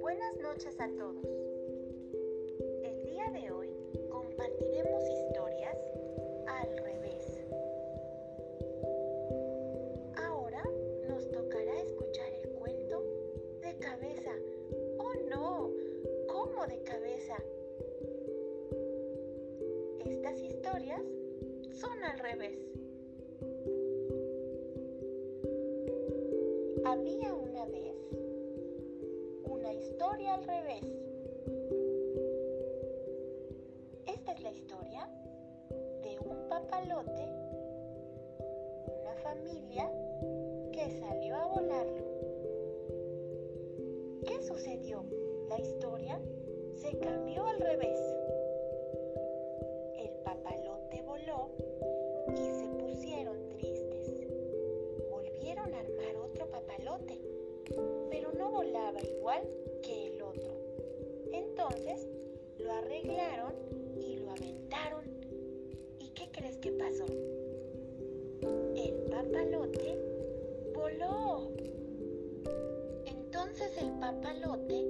Buenas noches a todos. El día de hoy compartiremos historias al revés. Ahora nos tocará escuchar el cuento de cabeza. ¡Oh no! ¿Cómo de cabeza? Estas historias son al revés. Había una vez una historia al revés. Esta es la historia de un papalote, una familia que salió a volarlo. ¿Qué sucedió? La historia se cambió al revés. El papalote voló y se volaba igual que el otro. Entonces lo arreglaron y lo aventaron. ¿Y qué crees que pasó? El papalote voló. Entonces el papalote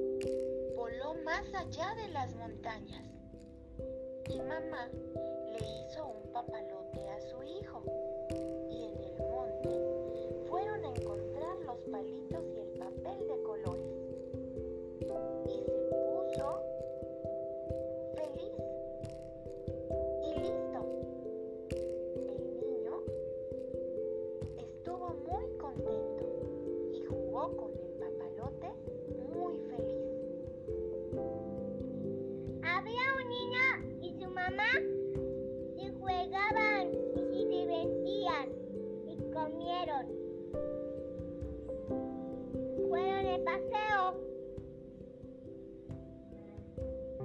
voló más allá de las montañas y mamá le hizo un papalote a su hijo mamá y jugaban y se divertían y comieron. Fueron de paseo.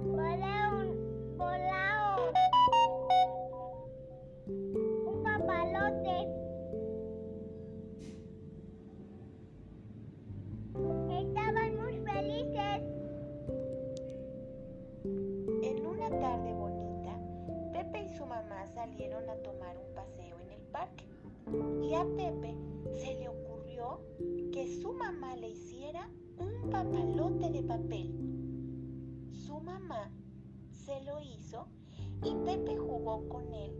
Volé un volado. Un papalote. Estaban muy felices. En una tarde salieron a tomar un paseo en el parque. Y a Pepe se le ocurrió que su mamá le hiciera un papalote de papel. Su mamá se lo hizo y Pepe jugó con él.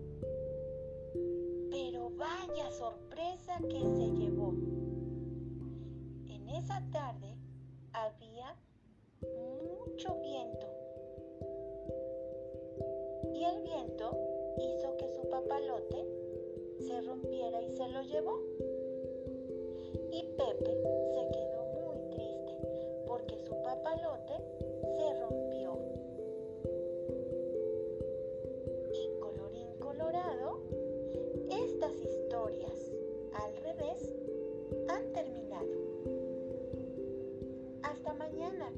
Pero vaya sorpresa que se llevó. En esa tarde había mucho viento y el viento hizo que su papalote se rompiera y se lo llevó. Y Pepe se quedó muy triste porque su papalote se rompió. Y colorín colorado, estas historias al revés han terminado. Hasta mañana.